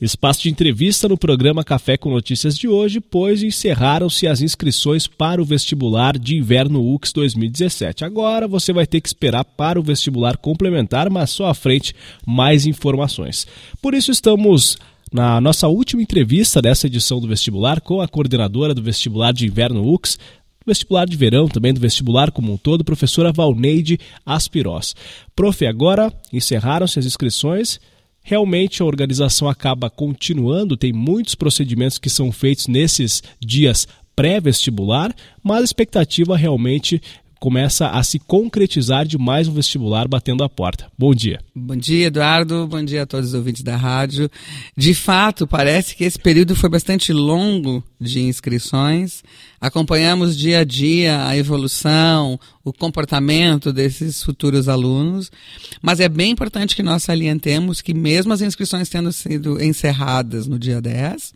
Espaço de entrevista no programa Café com Notícias de hoje, pois encerraram-se as inscrições para o vestibular de inverno UX 2017. Agora você vai ter que esperar para o vestibular complementar, mas só à frente mais informações. Por isso estamos na nossa última entrevista dessa edição do vestibular com a coordenadora do vestibular de inverno UX, vestibular de verão, também do vestibular como um todo, professora Valneide Aspirós. Prof, agora encerraram-se as inscrições realmente a organização acaba continuando, tem muitos procedimentos que são feitos nesses dias pré-vestibular, mas a expectativa realmente começa a se concretizar de mais um vestibular batendo a porta. Bom dia. Bom dia, Eduardo. Bom dia a todos os ouvintes da rádio. De fato, parece que esse período foi bastante longo de inscrições. Acompanhamos dia a dia a evolução, o comportamento desses futuros alunos, mas é bem importante que nós salientemos que, mesmo as inscrições tendo sido encerradas no dia 10,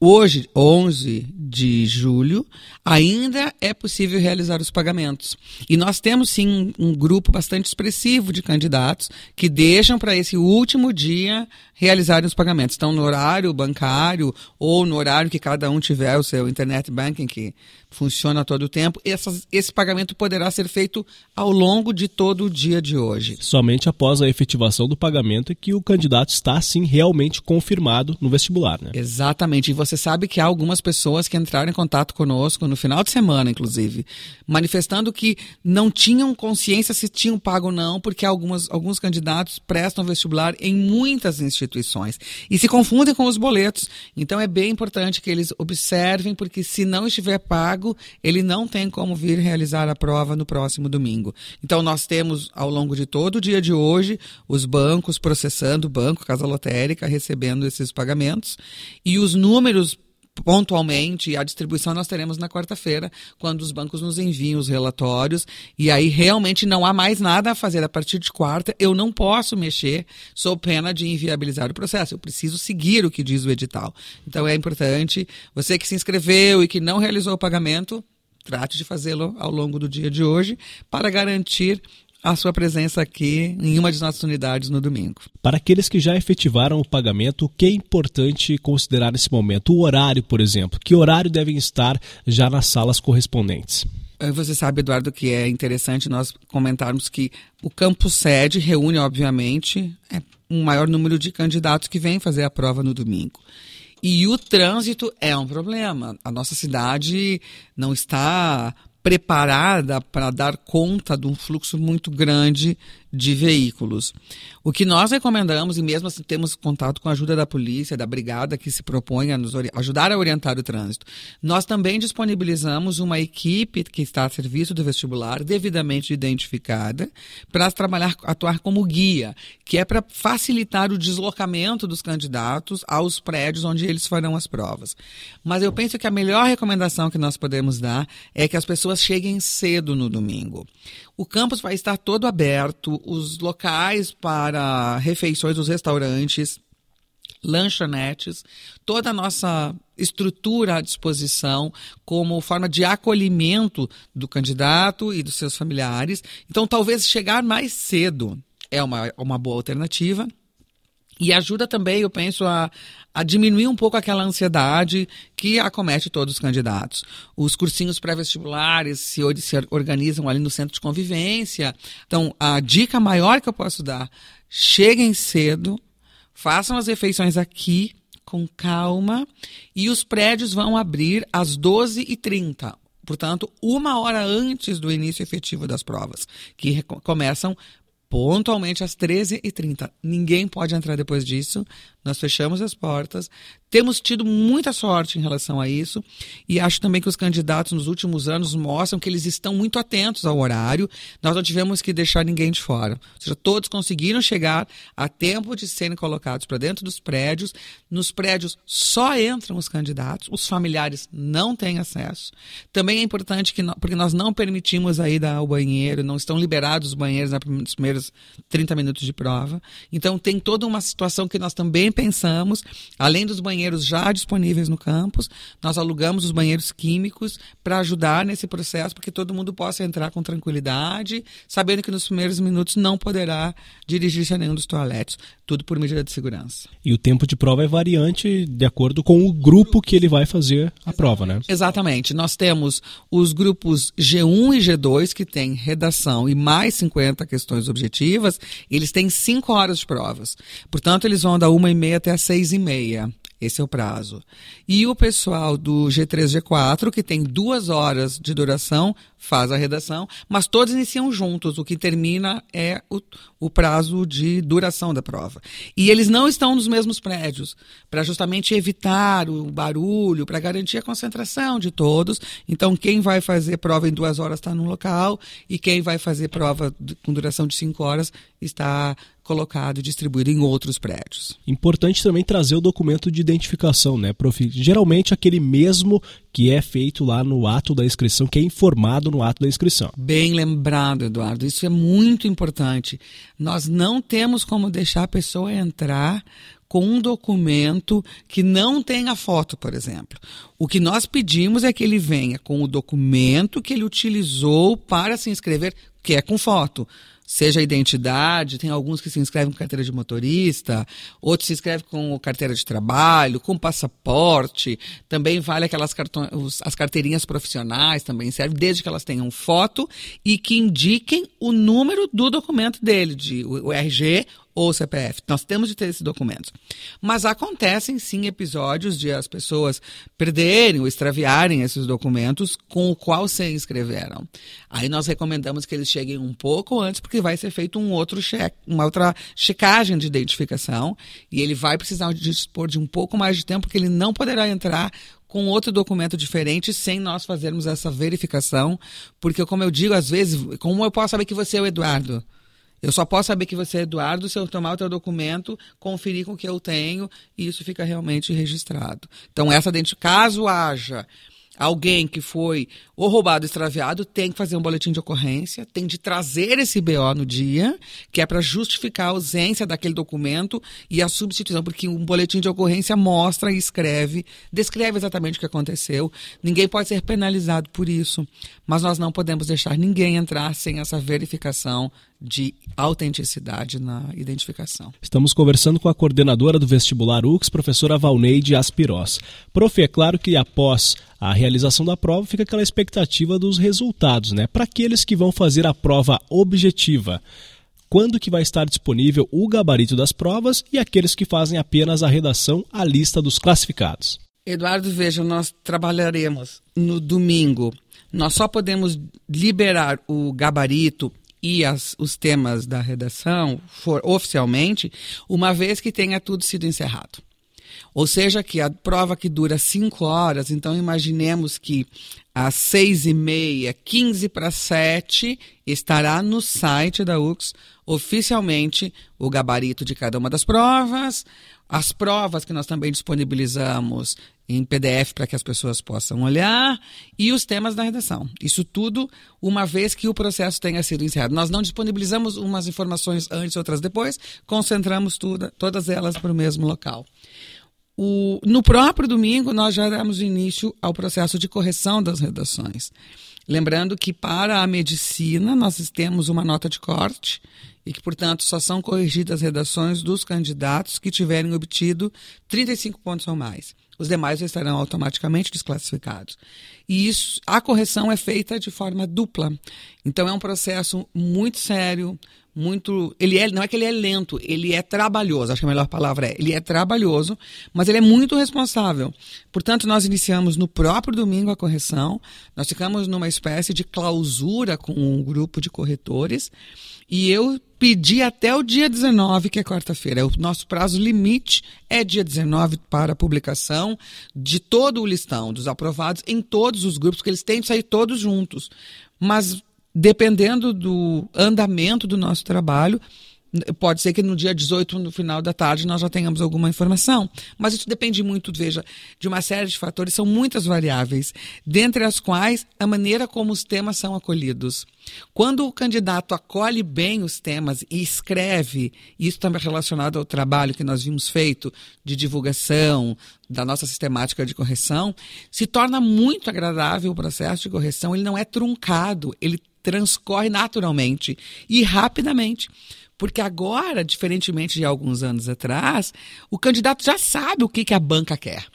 hoje, 11 de julho, ainda é possível realizar os pagamentos. E nós temos sim um grupo bastante expressivo de candidatos que deixam para esse último dia realizarem os pagamentos. Então, no horário bancário ou no horário que cada um tiver o seu internet banking, que funciona todo o tempo, essas, esse pagamento poderá ser feito ao longo de todo o dia de hoje. Somente após a efetivação do pagamento é que o candidato está, sim, realmente confirmado no vestibular, né? Exatamente. E você sabe que há algumas pessoas que entraram em contato conosco no final de semana, inclusive, manifestando que não tinham consciência se tinham pago ou não, porque algumas, alguns candidatos prestam vestibular em muitas instituições e se confundem com os boletos. Então é bem importante que eles observem, porque se não estiver pago, pago, ele não tem como vir realizar a prova no próximo domingo. Então, nós temos, ao longo de todo o dia de hoje, os bancos processando, banco, Casa Lotérica, recebendo esses pagamentos, e os números pontualmente a distribuição nós teremos na quarta-feira, quando os bancos nos enviam os relatórios e aí realmente não há mais nada a fazer a partir de quarta. Eu não posso mexer sob pena de inviabilizar o processo. Eu preciso seguir o que diz o edital. Então é importante você que se inscreveu e que não realizou o pagamento, trate de fazê-lo ao longo do dia de hoje para garantir a sua presença aqui em uma de nossas unidades no domingo. Para aqueles que já efetivaram o pagamento, o que é importante considerar nesse momento? O horário, por exemplo. Que horário devem estar já nas salas correspondentes? Eh, você sabe, Eduardo, que é interessante nós comentarmos que o campus sede reúne, obviamente, é um maior número de candidatos que vêm fazer a prova no domingo. E o trânsito é um problema. A nossa cidade não está preparada para dar conta de um fluxo muito grande de veículos. O que nós recomendamos, e mesmo assim temos contato com a ajuda da polícia, da brigada que se propõe a nos ajudar a orientar o trânsito, nós também disponibilizamos uma equipe que está a serviço do vestibular, devidamente identificada, para trabalhar, atuar como guia, que é para facilitar o deslocamento dos candidatos aos prédios onde eles farão as provas. Mas eu penso que a melhor recomendação que nós podemos dar é que as pessoas cheguem cedo no domingo. O campus vai estar todo aberto, os locais para refeições, os restaurantes, lanchonetes, toda a nossa estrutura à disposição como forma de acolhimento do candidato e dos seus familiares. Então, talvez chegar mais cedo é uma, uma boa alternativa. E ajuda também, eu penso, a, a diminuir um pouco aquela ansiedade que acomete todos os candidatos. Os cursinhos pré-vestibulares se, se organizam ali no centro de convivência. Então, a dica maior que eu posso dar: cheguem cedo, façam as refeições aqui com calma e os prédios vão abrir às 12h30. Portanto, uma hora antes do início efetivo das provas, que começam pontualmente às 13h30. Ninguém pode entrar depois disso. Nós fechamos as portas. Temos tido muita sorte em relação a isso e acho também que os candidatos nos últimos anos mostram que eles estão muito atentos ao horário. Nós não tivemos que deixar ninguém de fora. Ou seja, todos conseguiram chegar a tempo de serem colocados para dentro dos prédios. Nos prédios só entram os candidatos, os familiares não têm acesso. Também é importante que, porque nós não permitimos a ida ao banheiro, não estão liberados os banheiros nos primeiros 30 minutos de prova. Então tem toda uma situação que nós também pensamos, além dos banheiros banheiros já disponíveis no campus. Nós alugamos os banheiros químicos para ajudar nesse processo, porque todo mundo possa entrar com tranquilidade, sabendo que nos primeiros minutos não poderá dirigir-se a nenhum dos toaletes. Tudo por medida de segurança. E o tempo de prova é variante de acordo com o grupo que ele vai fazer a prova, né? Exatamente. Nós temos os grupos G1 e G2, que têm redação e mais 50 questões objetivas, eles têm 5 horas de provas. Portanto, eles vão da 1 e meia até as 6 e meia. Esse é o prazo. E o pessoal do G3, G4, que tem duas horas de duração, faz a redação, mas todos iniciam juntos. O que termina é o, o prazo de duração da prova. E eles não estão nos mesmos prédios, para justamente evitar o barulho, para garantir a concentração de todos. Então, quem vai fazer prova em duas horas está num local, e quem vai fazer prova com duração de cinco horas está colocado e distribuído em outros prédios. Importante também trazer o documento de identificação, né, prof? Geralmente aquele mesmo que é feito lá no ato da inscrição, que é informado no ato da inscrição. Bem lembrado, Eduardo. Isso é muito importante. Nós não temos como deixar a pessoa entrar com um documento que não tenha foto, por exemplo. O que nós pedimos é que ele venha com o documento que ele utilizou para se inscrever, que é com foto seja a identidade, tem alguns que se inscrevem com carteira de motorista, outros se inscrevem com carteira de trabalho, com passaporte, também vale aquelas cartões, as carteirinhas profissionais também servem, desde que elas tenham foto e que indiquem o número do documento dele, de o RG ou CPF. Nós temos de ter esses documentos. Mas acontecem sim episódios de as pessoas perderem ou extraviarem esses documentos com o qual se inscreveram. Aí nós recomendamos que eles cheguem um pouco antes, porque vai ser feito um outro cheque, uma outra checagem de identificação, e ele vai precisar dispor de um pouco mais de tempo, porque ele não poderá entrar com outro documento diferente sem nós fazermos essa verificação, porque como eu digo às vezes, como eu posso saber que você é o Eduardo? Eu só posso saber que você é Eduardo se eu tomar o teu documento, conferir com o que eu tenho e isso fica realmente registrado. Então, essa caso haja alguém que foi ou roubado, extraviado, tem que fazer um boletim de ocorrência, tem de trazer esse BO no dia, que é para justificar a ausência daquele documento e a substituição, porque um boletim de ocorrência mostra e escreve, descreve exatamente o que aconteceu. Ninguém pode ser penalizado por isso, mas nós não podemos deixar ninguém entrar sem essa verificação de autenticidade na identificação. Estamos conversando com a coordenadora do vestibular UX, professora Valneide Aspiros. Prof, é claro que após a realização da prova fica aquela expectativa dos resultados, né? Para aqueles que vão fazer a prova objetiva, quando que vai estar disponível o gabarito das provas e aqueles que fazem apenas a redação, a lista dos classificados? Eduardo, veja, nós trabalharemos no domingo. Nós só podemos liberar o gabarito e as, os temas da redação for oficialmente, uma vez que tenha tudo sido encerrado. Ou seja, que a prova que dura cinco horas, então imaginemos que às seis e meia, quinze para sete, estará no site da UX oficialmente o gabarito de cada uma das provas, as provas que nós também disponibilizamos em PDF para que as pessoas possam olhar e os temas da redação. Isso tudo uma vez que o processo tenha sido encerrado. Nós não disponibilizamos umas informações antes outras depois, concentramos tudo, todas elas para o mesmo local. O, no próprio domingo, nós já damos início ao processo de correção das redações. Lembrando que para a medicina nós temos uma nota de corte e que, portanto, só são corrigidas as redações dos candidatos que tiverem obtido 35 pontos ou mais. Os demais estarão automaticamente desclassificados. E isso, a correção é feita de forma dupla. Então é um processo muito sério, muito. Ele é, não é que ele é lento, ele é trabalhoso. Acho que a melhor palavra é. Ele é trabalhoso, mas ele é muito responsável. Portanto, nós iniciamos no próprio domingo a correção. Nós ficamos numa espécie de clausura com um grupo de corretores. E eu pedi até o dia 19, que é quarta-feira. O nosso prazo limite é dia 19 para a publicação de todo o listão dos aprovados em todos os grupos, porque eles têm de sair todos juntos. Mas dependendo do andamento do nosso trabalho, Pode ser que no dia 18, no final da tarde, nós já tenhamos alguma informação. Mas isso depende muito, veja, de uma série de fatores, são muitas variáveis, dentre as quais a maneira como os temas são acolhidos. Quando o candidato acolhe bem os temas e escreve, isso também relacionado ao trabalho que nós vimos feito de divulgação da nossa sistemática de correção, se torna muito agradável o processo de correção, ele não é truncado, ele transcorre naturalmente e rapidamente. Porque agora, diferentemente de alguns anos atrás, o candidato já sabe o que, que a banca quer.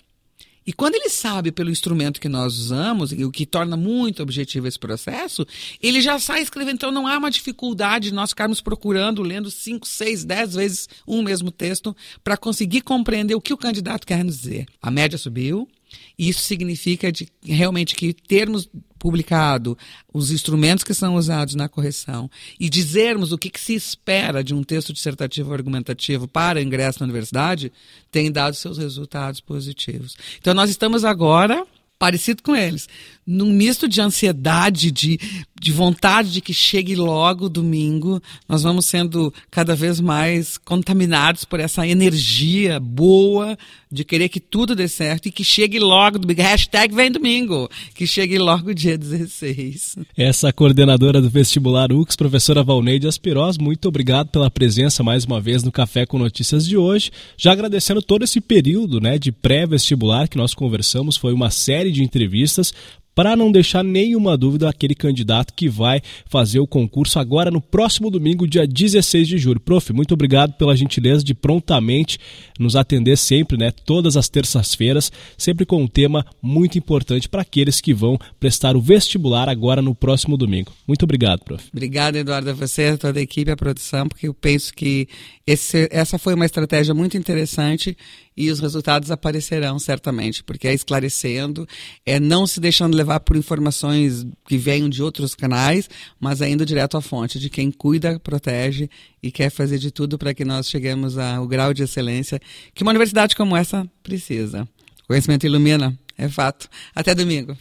E quando ele sabe pelo instrumento que nós usamos, e o que torna muito objetivo esse processo, ele já sai escrevendo. Então não há uma dificuldade de nós ficarmos procurando, lendo cinco, seis, dez vezes um mesmo texto para conseguir compreender o que o candidato quer nos dizer. A média subiu, isso significa de, realmente que termos publicado os instrumentos que são usados na correção e dizermos o que, que se espera de um texto dissertativo argumentativo para ingresso na universidade, tem dado seus resultados positivos. Então, nós estamos agora parecido com eles, num misto de ansiedade, de, de vontade de que chegue logo domingo, nós vamos sendo cada vez mais contaminados por essa energia boa de querer que tudo dê certo e que chegue logo domingo. Hashtag vem domingo, que chegue logo dia 16. Essa coordenadora do vestibular UX, professora Valneide Aspiros, muito obrigado pela presença mais uma vez no Café com Notícias de hoje. Já agradecendo todo esse período né, de pré-vestibular que nós conversamos, foi uma série de entrevistas para não deixar nenhuma dúvida aquele candidato que vai fazer o concurso agora no próximo domingo, dia 16 de julho. Prof, muito obrigado pela gentileza de prontamente nos atender sempre, né? Todas as terças-feiras, sempre com um tema muito importante para aqueles que vão prestar o vestibular agora no próximo domingo. Muito obrigado, prof. Obrigado, Eduardo, a você, a toda a equipe, a produção, porque eu penso que esse, essa foi uma estratégia muito interessante e os resultados aparecerão certamente, porque é esclarecendo, é não se deixando levar por informações que venham de outros canais, mas é indo direto à fonte de quem cuida, protege e quer fazer de tudo para que nós cheguemos ao grau de excelência que uma universidade como essa precisa. O conhecimento ilumina, é fato. Até domingo.